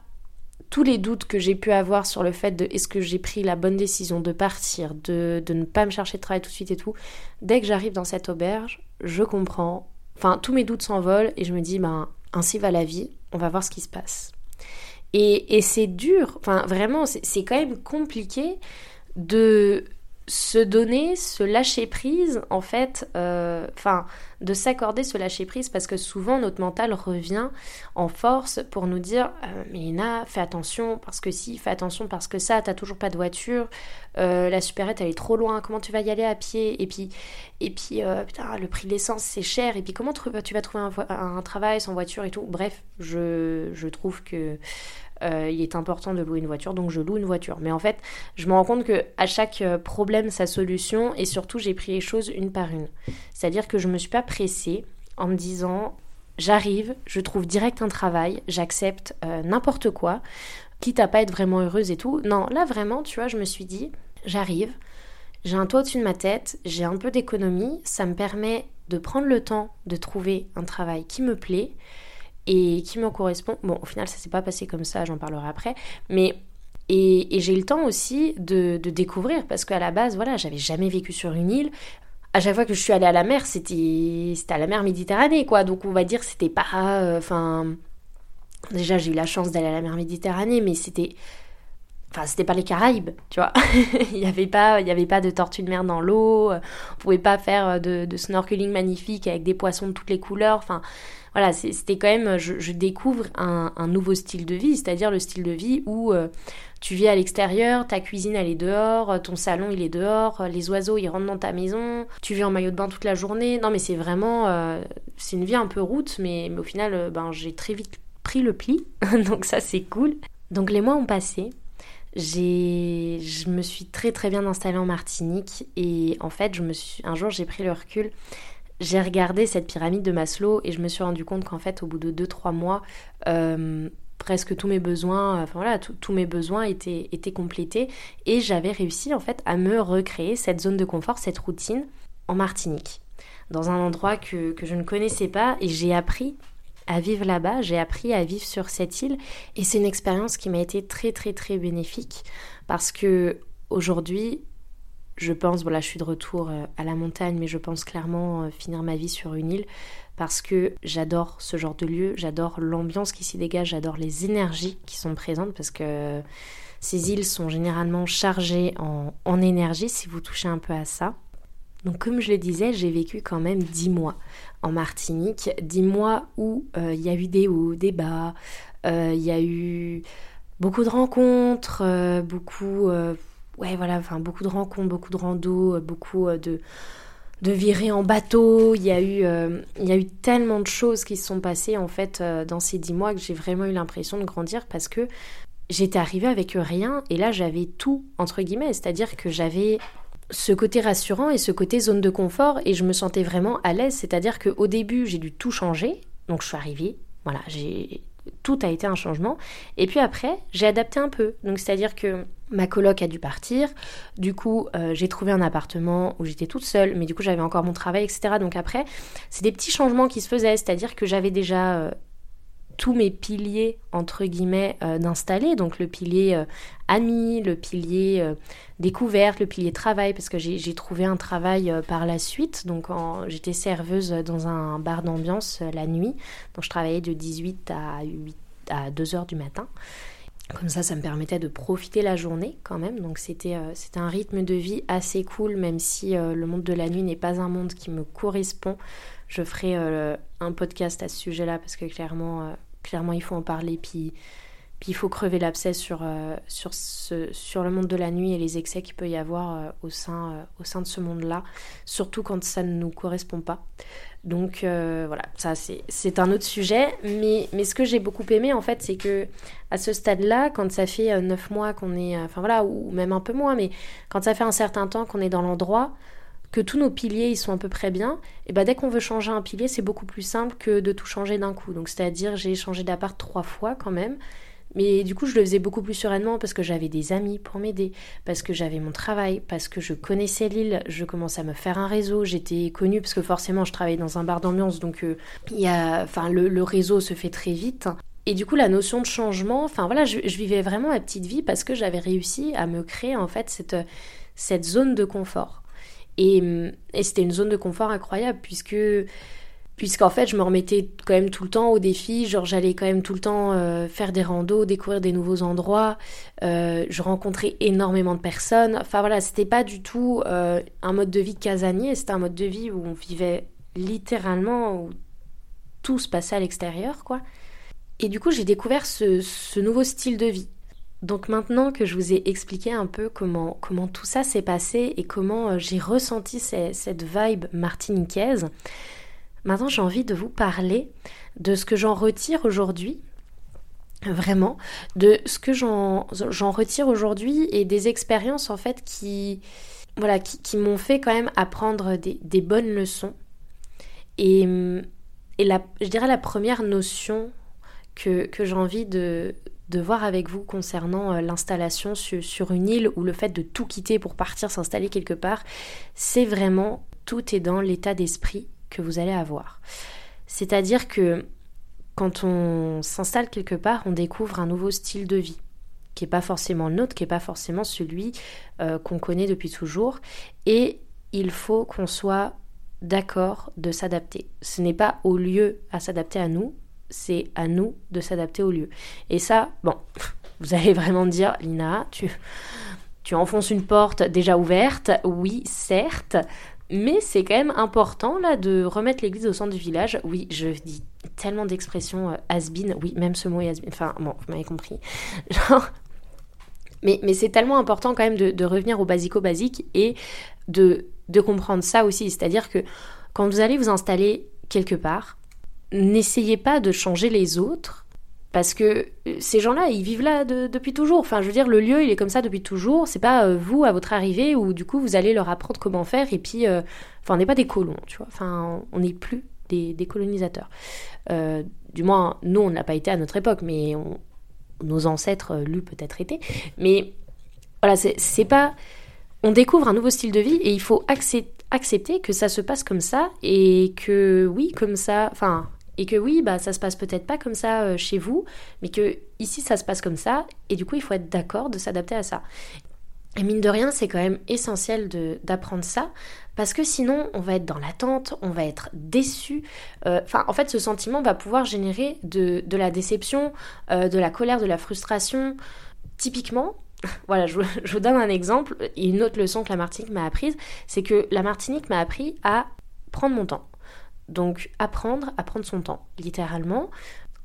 tous les doutes que j'ai pu avoir sur le fait de est-ce que j'ai pris la bonne décision de partir, de, ne pas me chercher de travail tout de suite et tout, dès que j'arrive dans cette auberge, je comprends, enfin tous mes doutes s'envolent et je me dis ben ainsi va la vie, on va voir ce qui se passe. Et, et c'est dur, enfin vraiment c'est quand même compliqué de se donner, se lâcher prise, en fait, euh, enfin, de s'accorder ce lâcher prise parce que souvent notre mental revient en force pour nous dire euh, fais attention parce que si, fais attention parce que ça, t'as toujours pas de voiture, euh, la supérette elle est trop loin, comment tu vas y aller à pied? Et puis, et puis putain, le prix de l'essence c'est cher, et puis comment tu, vas trouver un, un, travail sans voiture et tout? Bref, je, je trouve que euh, il est important de louer une voiture, donc je loue une voiture. Mais en fait, je me rends compte que à chaque euh, problème sa solution, et surtout j'ai pris les choses une par une. C'est-à-dire que je me suis pas pressée en me disant j'arrive, je trouve direct un travail, j'accepte euh, n'importe quoi, quitte à pas être vraiment heureuse et tout. Non, là vraiment, tu vois, je me suis dit j'arrive, j'ai un toit au-dessus de ma tête, j'ai un peu d'économie, ça me permet de prendre le temps de trouver un travail qui me plaît et qui me correspond. Bon, au final, ça s'est pas passé comme ça, j'en parlerai après, mais et, j'ai eu le temps aussi de, découvrir parce qu'à la base, voilà, j'avais jamais vécu sur une île. À chaque fois que je suis allée à la mer, c'était à la mer Méditerranée, quoi. Donc on va dire c'était pas, euh, enfin, déjà j'ai eu la chance d'aller à la mer Méditerranée, mais c'était Enfin, c'était pas les Caraïbes, tu vois. il n'y avait, pas, il y avait pas de tortues de mer dans l'eau, on pouvait pas faire de, de, snorkeling magnifique avec des poissons de toutes les couleurs. Enfin, voilà, c'était quand même, je, découvre un, nouveau style de vie, c'est-à-dire le style de vie où euh, tu vis à l'extérieur, ta cuisine elle est dehors, ton salon il est dehors, les oiseaux ils rentrent dans ta maison, tu vis en maillot de bain toute la journée. Non mais c'est vraiment, euh, c'est une vie un peu route, mais, au final, euh, ben, j'ai très vite pris le pli, donc ça c'est cool. Donc les mois ont passé, je me suis très très bien installée en Martinique et en fait, je me suis, un jour j'ai pris le recul j'ai regardé cette pyramide de Maslow et je me suis rendu compte qu'en fait, au bout de 2-3 mois, euh, presque tous mes besoins, enfin voilà, tous mes besoins étaient, étaient complétés et j'avais réussi en fait à me recréer cette zone de confort, cette routine en Martinique, dans un endroit que, que je ne connaissais pas et j'ai appris à vivre là-bas, j'ai appris à vivre sur cette île et c'est une expérience qui m'a été très très très bénéfique parce que aujourd'hui je pense, voilà, je suis de retour euh, à la montagne, mais je pense clairement euh, finir ma vie sur une île parce que j'adore ce genre de lieu, j'adore l'ambiance qui s'y dégage, j'adore les énergies qui sont présentes parce que ces îles sont généralement chargées en, énergie si vous touchez un peu à ça. Donc comme je le disais, j'ai vécu quand même dix mois en Martinique, dix mois où euh, il y a eu des hauts, des bas, il y a eu beaucoup de rencontres, beaucoup ouais, voilà, enfin, beaucoup de rencontres, beaucoup de rando, euh, beaucoup euh, de, de virées en bateau. Il y, a eu, euh, il y a eu tellement de choses qui se sont passées en fait dans ces dix mois que j'ai vraiment eu l'impression de grandir parce que j'étais arrivée avec rien et là j'avais tout entre guillemets, c'est-à-dire que j'avais ce côté rassurant et ce côté zone de confort et je me sentais vraiment à l'aise, c'est-à-dire qu'au début j'ai dû tout changer, donc je suis arrivée, voilà, j'ai tout a été un changement. Et puis après, j'ai adapté un peu. Donc c'est-à-dire que ma coloc a dû partir. Du coup, euh, j'ai trouvé un appartement où j'étais toute seule, mais du coup j'avais encore mon travail, etc. Donc après, c'est des petits changements qui se faisaient. C'est-à-dire que j'avais déjà euh, tous mes piliers, entre guillemets, d'installer. Donc le pilier ami, le pilier découverte, le pilier travail, parce que j'ai trouvé un travail par la suite. Donc j'étais serveuse dans un bar d'ambiance la nuit. Donc je travaillais de 18 à 8 à 2 heures du matin. Comme ça, ça me permettait de profiter la journée quand même. Donc c'était euh, un rythme de vie assez cool, même si euh, le monde de la nuit n'est pas un monde qui me correspond. Je ferai euh, un podcast à ce sujet-là parce que clairement, clairement, il faut en parler. Puis, puis il faut crever l'abcès sur, sur, ce, sur le monde de la nuit et les excès qu'il peut y avoir au, sein, au sein de ce monde-là, surtout quand ça ne nous correspond pas. Donc euh, voilà, ça c'est un autre sujet. Mais, mais ce que j'ai beaucoup aimé en fait, c'est que à ce stade-là, quand ça fait euh, neuf mois qu'on est, euh, enfin voilà, ou même un peu moins, mais quand ça fait un certain temps qu'on est dans l'endroit, que tous nos piliers ils sont à peu près bien, et ben dès qu'on veut changer un pilier, c'est beaucoup plus simple que de tout changer d'un coup. Donc c'est-à-dire j'ai changé d'appart trois fois quand même. Mais du coup, je le faisais beaucoup plus sereinement parce que j'avais des amis pour m'aider, parce que j'avais mon travail, parce que je connaissais l'île, je commençais à me faire un réseau, j'étais connue parce que forcément je travaillais dans un bar d'ambiance, donc euh, y a, le, réseau se fait très vite. Et du coup, la notion de changement, enfin voilà, je, vivais vraiment ma petite vie parce que j'avais réussi à me créer en fait cette, cette zone de confort. Et, et c'était une zone de confort incroyable puisque puisqu'en fait je me remettais quand même tout le temps au défi, genre j'allais quand même tout le temps euh, faire des randos, découvrir des nouveaux endroits, euh, je rencontrais énormément de personnes, enfin voilà, c'était pas du tout euh, un mode de vie casanier, c'était un mode de vie où on vivait littéralement, où tout se passait à l'extérieur quoi. Et du coup j'ai découvert ce, nouveau style de vie. Donc maintenant que je vous ai expliqué un peu comment, comment tout ça s'est passé et comment j'ai ressenti cette vibe martiniquaise, Maintenant, j'ai envie de vous parler de ce que j'en retire aujourd'hui, vraiment, de ce que j'en retire aujourd'hui et des expériences en fait qui, voilà, qui, m'ont fait quand même apprendre des, bonnes leçons. Et, je dirais la première notion que, que j'ai envie de, voir avec vous concernant euh, l'installation sur, une île ou le fait de tout quitter pour partir s'installer quelque part, c'est vraiment tout est dans l'état d'esprit que vous allez avoir. C'est-à-dire que quand on s'installe quelque part, on découvre un nouveau style de vie qui n'est pas forcément le nôtre, qui n'est pas forcément celui euh, qu'on connaît depuis toujours. Et il faut qu'on soit d'accord de s'adapter. Ce n'est pas au lieu à s'adapter à nous, c'est à nous de s'adapter au lieu. Et ça, bon, vous allez vraiment dire, Lina, tu, tu enfonces une porte déjà ouverte. Oui, certes, mais c'est quand même important là de remettre l'église au centre du village. Oui, je dis tellement d'expressions euh, Oui, même ce mot est has Enfin, bon, vous m'avez compris. Mais, mais c'est tellement important quand même de, revenir au basico-basique et de, de comprendre ça aussi. C'est-à-dire que quand vous allez vous installer quelque part, n'essayez pas de changer les autres parce que euh, ces gens-là, ils vivent là depuis toujours. Enfin, je veux dire, le lieu, il est comme ça depuis toujours. C'est pas euh, vous, à votre arrivée, où du coup, vous allez leur apprendre comment faire. Et puis, euh, enfin, on n'est pas des colons, tu vois. Enfin, on n'est plus des, colonisateurs. du moins, nous, on n'a pas été à notre époque, mais nos ancêtres l'eût peut-être été. Mais voilà, c'est pas. On découvre un nouveau style de vie et il faut accepter que ça se passe comme ça et que oui, comme ça. Enfin, et que oui, bah ça se passe peut-être pas comme ça euh, chez vous, mais que ici ça se passe comme ça, et du coup il faut être d'accord de s'adapter à ça. Et mine de rien, c'est quand même essentiel d'apprendre ça, parce que sinon on va être dans l'attente, on va être déçu. Euh, enfin, en fait, ce sentiment va pouvoir générer de, la déception, euh, de la colère, de la frustration. Typiquement, voilà, je, je, vous donne un exemple, et une autre leçon que la Martinique m'a apprise, c'est que la Martinique m'a appris à prendre mon temps. Donc apprendre à prendre son temps, littéralement.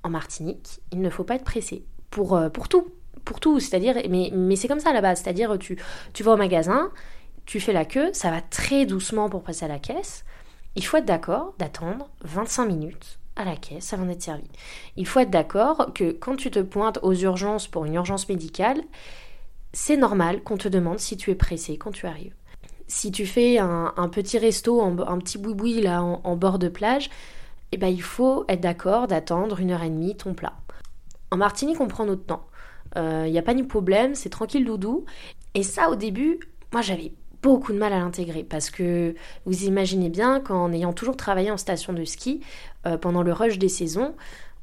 En Martinique, il ne faut pas être pressé pour, euh, pour tout, pour tout. C'est-à-dire, mais, mais c'est comme ça là-bas. C'est-à-dire, tu, tu vas au magasin, tu fais la queue, ça va très doucement pour passer à la caisse. Il faut être d'accord d'attendre 25 minutes à la caisse avant d'être servi. Il faut être d'accord que quand tu te pointes aux urgences pour une urgence médicale, c'est normal qu'on te demande si tu es pressé quand tu arrives si tu fais un, petit resto, un, petit boui-boui là en, bord de plage, eh ben, il faut être d'accord d'attendre une heure et demie ton plat. En Martinique, on prend notre temps. Il euh, n'y a pas ni problème, c'est tranquille doudou. Et ça, au début, moi j'avais beaucoup de mal à l'intégrer parce que vous imaginez bien qu'en ayant toujours travaillé en station de ski euh, pendant le rush des saisons,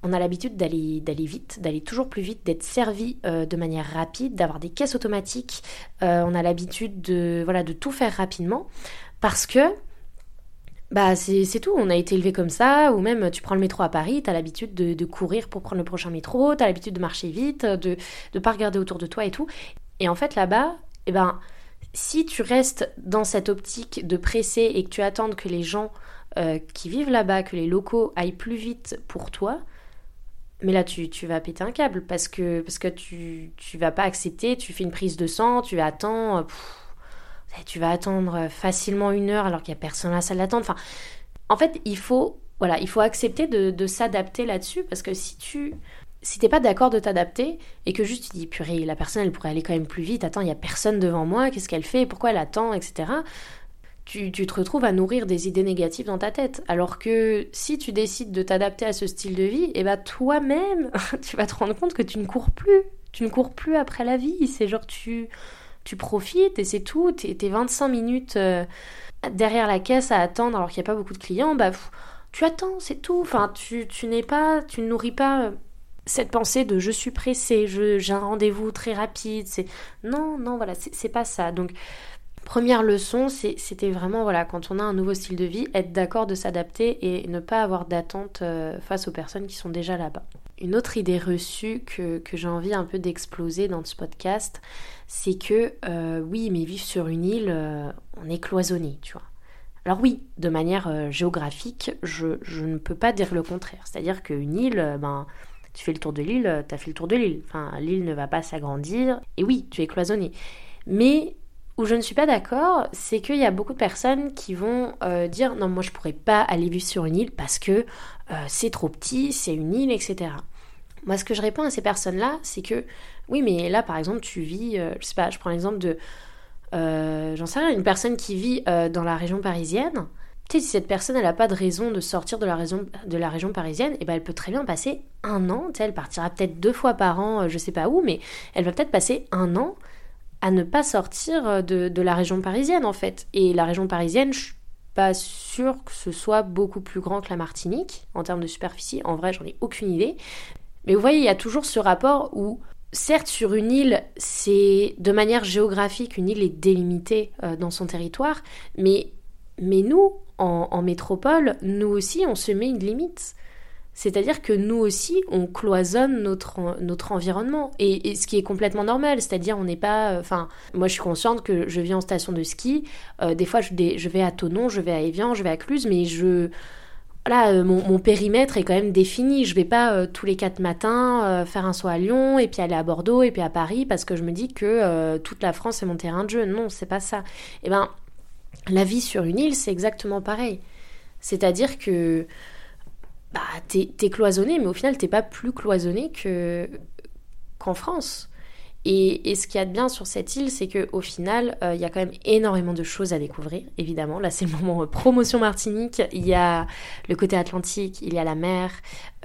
on a l'habitude d'aller vite, d'aller toujours plus vite, d'être servi euh, de manière rapide, d'avoir des caisses automatiques. Euh, on a l'habitude de voilà de tout faire rapidement parce que bah c'est tout, on a été élevé comme ça, ou même tu prends le métro à Paris, t'as l'habitude de, courir pour prendre le prochain métro, t'as l'habitude de marcher vite, de ne pas regarder autour de toi et tout. Et en fait là-bas, eh ben, si tu restes dans cette optique de presser et que tu attends que les gens euh, qui vivent là-bas, que les locaux aillent plus vite pour toi, mais là tu, vas péter un câble parce que, tu, tu vas pas accepter, tu fais une prise de sang, tu attends... Tu vas attendre facilement une heure alors qu'il n'y a personne à la salle d'attente. Enfin, en fait, il faut, voilà, il faut accepter de, s'adapter là-dessus parce que si tu si t'es pas d'accord de t'adapter et que juste tu dis purée la personne elle pourrait aller quand même plus vite attends il y a personne devant moi qu'est-ce qu'elle fait pourquoi elle attend etc tu, te retrouves à nourrir des idées négatives dans ta tête alors que si tu décides de t'adapter à ce style de vie et eh ben toi-même tu vas te rendre compte que tu ne cours plus tu ne cours plus après la vie c'est genre tu tu profites et c'est tout. T'es 25 minutes euh, derrière la caisse à attendre alors qu'il n'y a pas beaucoup de clients, bah tu attends, c'est tout. Enfin, tu, tu n'es pas, tu ne nourris pas euh, cette pensée de je suis pressé, j'ai un rendez-vous très rapide. C'est non, non, voilà, c'est pas ça. Donc première leçon, c'était vraiment voilà, quand on a un nouveau style de vie, être d'accord de s'adapter et ne pas avoir d'attente euh, face aux personnes qui sont déjà là-bas. Une autre idée reçue que, j'ai envie un peu d'exploser dans ce podcast, c'est que euh, oui, mais vivre sur une île, euh, on est cloisonné, tu vois. Alors oui, de manière géographique, je, ne peux pas dire le contraire. C'est-à-dire qu'une île, ben, tu fais le tour de l'île, tu as fait le tour de l'île. Enfin, l'île ne va pas s'agrandir. Et oui, tu es cloisonné. Mais où je ne suis pas d'accord, c'est qu'il y a beaucoup de personnes qui vont dire non, moi je pourrais pas aller vivre sur une île parce que c'est trop petit, c'est une île, etc. Moi, ce que je réponds à ces personnes-là, c'est que oui, mais là, par exemple, tu vis, euh, je sais pas, je prends l'exemple de, euh, j'en sais rien, une personne qui vit euh, dans la région parisienne. Tu sais, si cette personne, elle n'a pas de raison de sortir de la, région, de la région parisienne, et eh ben, elle peut très bien passer un an. Elle partira peut-être deux fois par an, je sais pas où, mais elle va peut-être passer un an à ne pas sortir de, de la région parisienne, en fait. Et la région parisienne, je suis pas sûre que ce soit beaucoup plus grand que la Martinique en termes de superficie. En vrai, j'en ai aucune idée. Mais vous voyez, il y a toujours ce rapport où, certes, sur une île, c'est de manière géographique, une île est délimitée euh, dans son territoire, mais, mais nous, en, métropole, nous aussi, on se met une limite. C'est-à-dire que nous aussi, on cloisonne notre, notre environnement. Et, ce qui est complètement normal, c'est-à-dire on n'est pas... Euh, enfin, moi je suis consciente que je vis en station de ski. Euh, des fois, je, je, vais à Tonon, je vais à Evian, je vais à Cluse, mais je voilà, euh, mon, périmètre est quand même défini. Je vais pas euh, tous les quatre matins faire un saut à Lyon et puis aller à Bordeaux et puis à Paris parce que je me dis que toute la France est mon terrain de jeu. Non, c'est pas ça. Eh ben, la vie sur une île, c'est exactement pareil. C'est-à-dire que bah, t'es es cloisonné, mais au final, t'es pas plus cloisonné que qu'en France. Et, ce qu'il y a de bien sur cette île, c'est qu'au final, euh, il y a quand même énormément de choses à découvrir, évidemment. Là, c'est le moment euh, promotion Martinique. Il y a le côté atlantique, il y a la mer,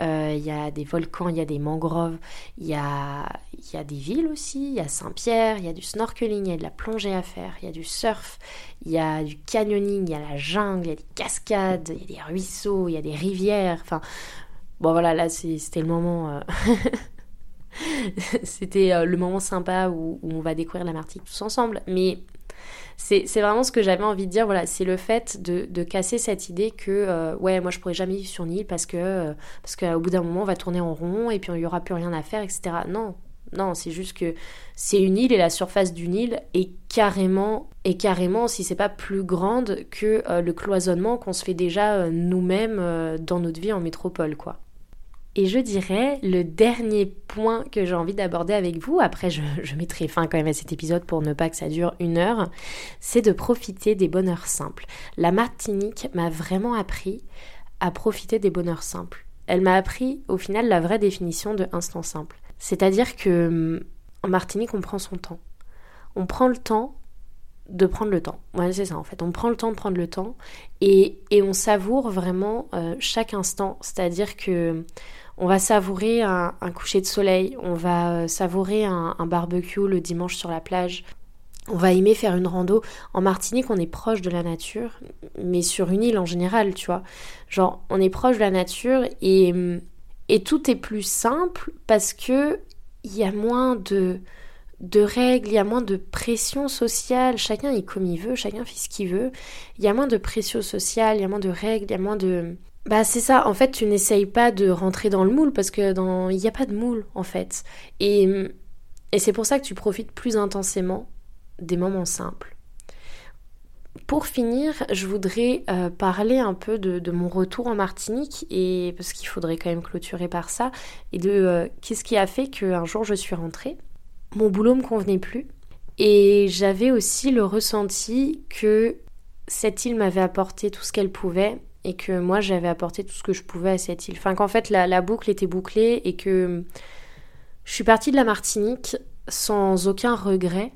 euh, il y a des volcans, il y a des mangroves, il y a, y a des villes aussi, il y a Saint-Pierre, il y a du snorkeling, il y a de la plongée à faire, il y a du surf, il y a du canyoning, il y a la jungle, il y a des cascades, il y a des ruisseaux, il y a des rivières. Enfin, bon voilà, là, c'était le moment... C'était euh, le moment sympa où, on va découvrir la Martinique tous ensemble. Mais c'est vraiment ce que j'avais envie de dire. Voilà, c'est le fait de, casser cette idée que, euh, ouais, moi je pourrais jamais vivre sur une île parce que euh, parce qu'au bout d'un moment on va tourner en rond et puis il n'y aura plus rien à faire, etc. Non, non, c'est juste que c'est une île et la surface d'une île est carrément, et carrément, si c'est pas plus grande que le cloisonnement qu'on se fait déjà nous-mêmes dans notre vie en métropole, quoi. Et je dirais le dernier point que j'ai envie d'aborder avec vous, après je, mettrai fin quand même à cet épisode pour ne pas que ça dure une heure, c'est de profiter des bonheurs simples. La Martinique m'a vraiment appris à profiter des bonheurs simples. Elle m'a appris au final la vraie définition de instant simple. C'est-à-dire que en Martinique on prend son temps. On prend le temps de prendre le temps. Ouais, c'est ça en fait. On prend le temps de prendre le temps et, on savoure vraiment euh, chaque instant. C'est-à-dire que on va savourer un, coucher de soleil, on va euh, savourer un, barbecue le dimanche sur la plage, on va aimer faire une rando. En Martinique, on est proche de la nature, mais sur une île en général, tu vois. Genre, on est proche de la nature et, Et tout est plus simple parce que il y a moins de, de règles, il y a moins de pression sociale, chacun est comme il veut, chacun fait ce qu'il veut, il y a moins de pression sociale, il y a moins de règles, il y a moins de... Bah c'est ça, en fait tu n'essayes pas de rentrer dans le moule parce que dans... il n'y a pas de moule en fait. Et, et c'est pour ça que tu profites plus intensément des moments simples. Pour finir, je voudrais euh, parler un peu de, mon retour en Martinique, et parce qu'il faudrait quand même clôturer par ça, et de euh, qu'est-ce qui a fait qu'un jour je suis rentrée. Mon boulot me convenait plus, et j'avais aussi le ressenti que cette île m'avait apporté tout ce qu'elle pouvait, et que moi j'avais apporté tout ce que je pouvais à cette île. Enfin qu'en fait la, boucle était bouclée, et que je suis partie de la Martinique sans aucun regret,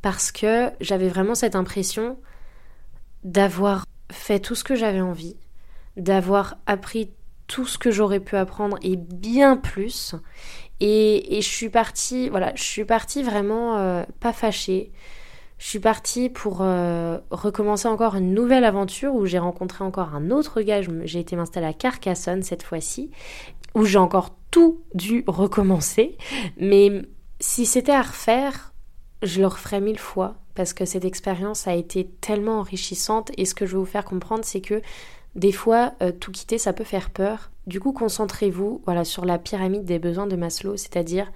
parce que j'avais vraiment cette impression d'avoir fait tout ce que j'avais envie, d'avoir appris tout ce que j'aurais pu apprendre et bien plus. Et, je suis partie, voilà, je suis partie vraiment euh, pas fâchée. Je suis partie pour euh, recommencer encore une nouvelle aventure où j'ai rencontré encore un autre gars. J'ai été m'installer à Carcassonne cette fois-ci, où j'ai encore tout dû recommencer. Mais si c'était à refaire, je le referais mille fois parce que cette expérience a été tellement enrichissante et ce que je veux vous faire comprendre c'est que des fois euh, tout quitter ça peut faire peur. Du coup concentrez-vous voilà sur la pyramide des besoins de Maslow, c'est-à-dire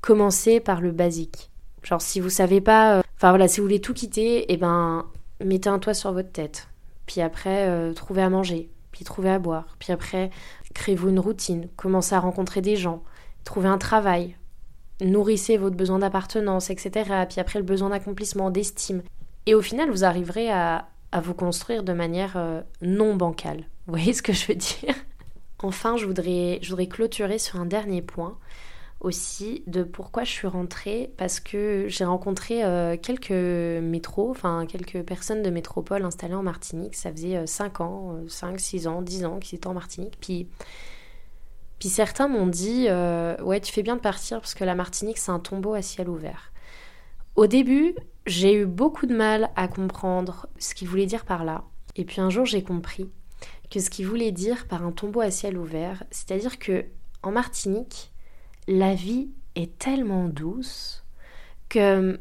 commencez par le basique. Genre si vous savez pas euh, enfin voilà, si vous voulez tout quitter, eh ben mettez un toit sur votre tête. Puis après euh, trouvez à manger, puis trouvez à boire, puis après créez-vous une routine, commencez à rencontrer des gens, trouvez un travail, nourrissez votre besoin d'appartenance, etc. Puis après le besoin d'accomplissement, d'estime. Et au final, vous arriverez à, vous construire de manière euh, non bancale. Vous voyez ce que je veux dire? Enfin, je voudrais, je voudrais clôturer sur un dernier point aussi de pourquoi je suis rentrée parce que j'ai rencontré euh, quelques métros, enfin quelques personnes de métropole installées en Martinique. Ça faisait 5 euh, ans, 5, 6 ans, 10 ans qu'ils étaient en Martinique. Puis puis certains m'ont dit euh, Ouais, tu fais bien de partir parce que la Martinique, c'est un tombeau à ciel ouvert. Au début, j'ai eu beaucoup de mal à comprendre ce qu'il voulait dire par là. Et puis un jour, j'ai compris que ce qu'il voulait dire par un tombeau à ciel ouvert, c'est-à-dire que en Martinique, la vie est tellement douce que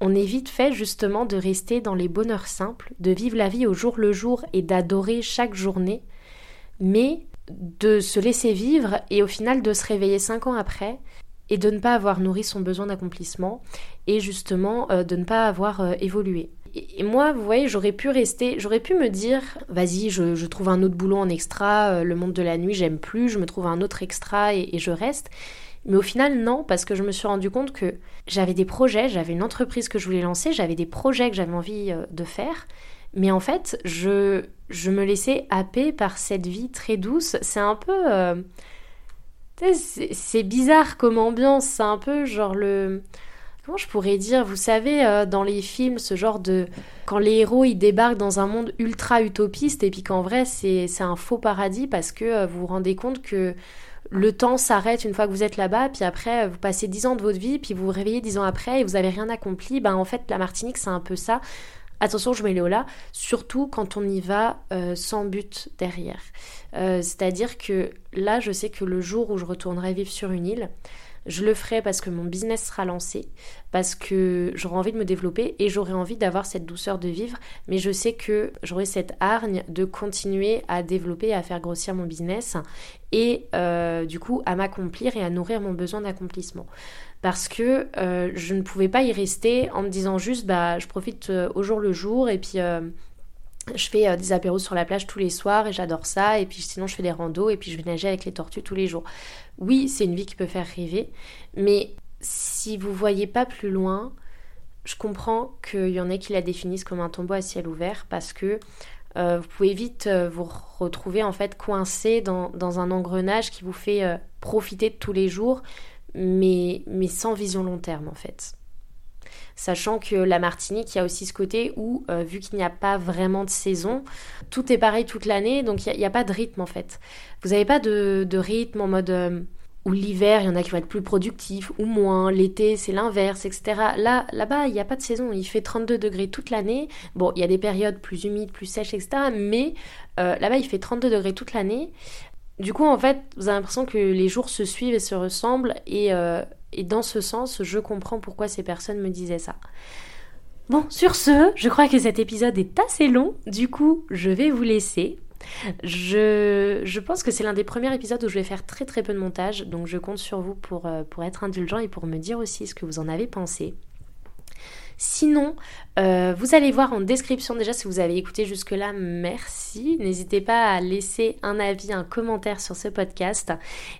on est vite fait justement de rester dans les bonheurs simples, de vivre la vie au jour le jour et d'adorer chaque journée, mais de se laisser vivre et au final de se réveiller cinq ans après et de ne pas avoir nourri son besoin d'accomplissement et justement euh, de ne pas avoir euh, évolué. Et, moi, vous voyez, j'aurais pu rester, j'aurais pu me dire, vas-y, je, trouve un autre boulot en extra, euh, le monde de la nuit, j'aime plus, je me trouve un autre extra et, je reste. Mais au final, non, parce que je me suis rendu compte que j'avais des projets, j'avais une entreprise que je voulais lancer, j'avais des projets que j'avais envie de faire. Mais en fait, je, je me laissais happer par cette vie très douce. C'est un peu... Euh, c'est bizarre comme ambiance, c'est un peu genre le... Comment je pourrais dire Vous savez, euh, dans les films, ce genre de... Quand les héros, ils débarquent dans un monde ultra utopiste et puis qu'en vrai, c'est un faux paradis parce que euh, vous vous rendez compte que le temps s'arrête une fois que vous êtes là-bas, puis après, vous passez dix ans de votre vie, puis vous vous réveillez dix ans après et vous avez rien accompli. Ben, en fait, la Martinique, c'est un peu ça. Attention, je mets là, surtout quand on y va euh, sans but derrière. C'est-à-dire que là, je sais que le jour où je retournerai vivre sur une île, je le ferai parce que mon business sera lancé, parce que j'aurai envie de me développer et j'aurai envie d'avoir cette douceur de vivre, mais je sais que j'aurai cette hargne de continuer à développer, à faire grossir mon business et euh, du coup à m'accomplir et à nourrir mon besoin d'accomplissement. Parce que euh, je ne pouvais pas y rester en me disant juste bah je profite euh, au jour le jour et puis je fais des apéros sur la plage tous les soirs et j'adore ça et puis sinon je fais des randos et puis je vais nager avec les tortues tous les jours. Oui, c'est une vie qui peut faire rêver, mais si vous voyez pas plus loin, je comprends qu'il y en ait qui la définissent comme un tombeau à ciel ouvert parce que vous pouvez vite vous retrouver en fait coincé dans, dans, un engrenage qui vous fait profiter de tous les jours mais, mais sans vision long terme en fait. Sachant que la Martinique, il y a aussi ce côté où, euh, vu qu'il n'y a pas vraiment de saison, tout est pareil toute l'année, donc il n'y a, pas de rythme en fait. Vous n'avez pas de, rythme en mode euh, où l'hiver, il y en a qui vont être plus productifs ou moins, l'été c'est l'inverse, etc. Là, là-bas, il n'y a pas de saison, il fait 32 degrés toute l'année. Bon, il y a des périodes plus humides, plus sèches, etc. Mais euh, là-bas, il fait 32 degrés toute l'année. du coup, en fait, vous avez l'impression que les jours se suivent et se ressemblent, et, et dans ce sens, je comprends pourquoi ces personnes me disaient ça. Bon, sur ce, je crois que cet épisode est assez long, du coup, je vais vous laisser. Je, je pense que c'est l'un des premiers épisodes où je vais faire très très peu de montage, donc je compte sur vous pour, pour être indulgent et pour me dire aussi ce que vous en avez pensé. Sinon, euh, vous allez voir en description déjà si vous avez écouté jusque-là, merci. N'hésitez pas à laisser un avis, un commentaire sur ce podcast.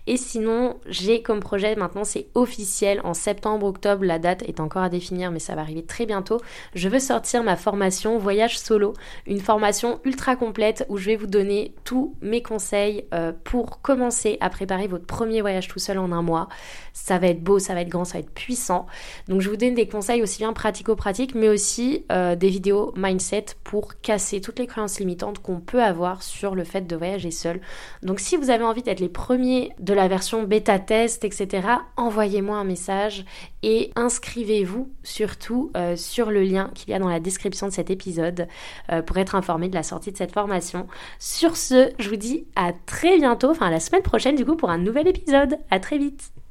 Et sinon, j'ai comme projet maintenant, c'est officiel, en septembre, octobre, la date est encore à définir, mais ça va arriver très bientôt. Je veux sortir ma formation Voyage Solo, une formation ultra complète où je vais vous donner tous mes conseils euh, pour commencer à préparer votre premier voyage tout seul en un mois. Ça va être beau, ça va être grand, ça va être puissant. Donc je vous donne des conseils aussi bien pratico-pratiques, mais aussi euh, des vidéos mindset pour casser toutes les croyances limitantes qu'on peut avoir sur le fait de voyager seul. Donc si vous avez envie d'être les premiers de la version bêta test, etc., envoyez-moi un message et inscrivez-vous surtout euh, sur le lien qu'il y a dans la description de cet épisode euh, pour être informé de la sortie de cette formation. Sur ce, je vous dis à très bientôt, enfin la semaine prochaine du coup pour un nouvel épisode. À très vite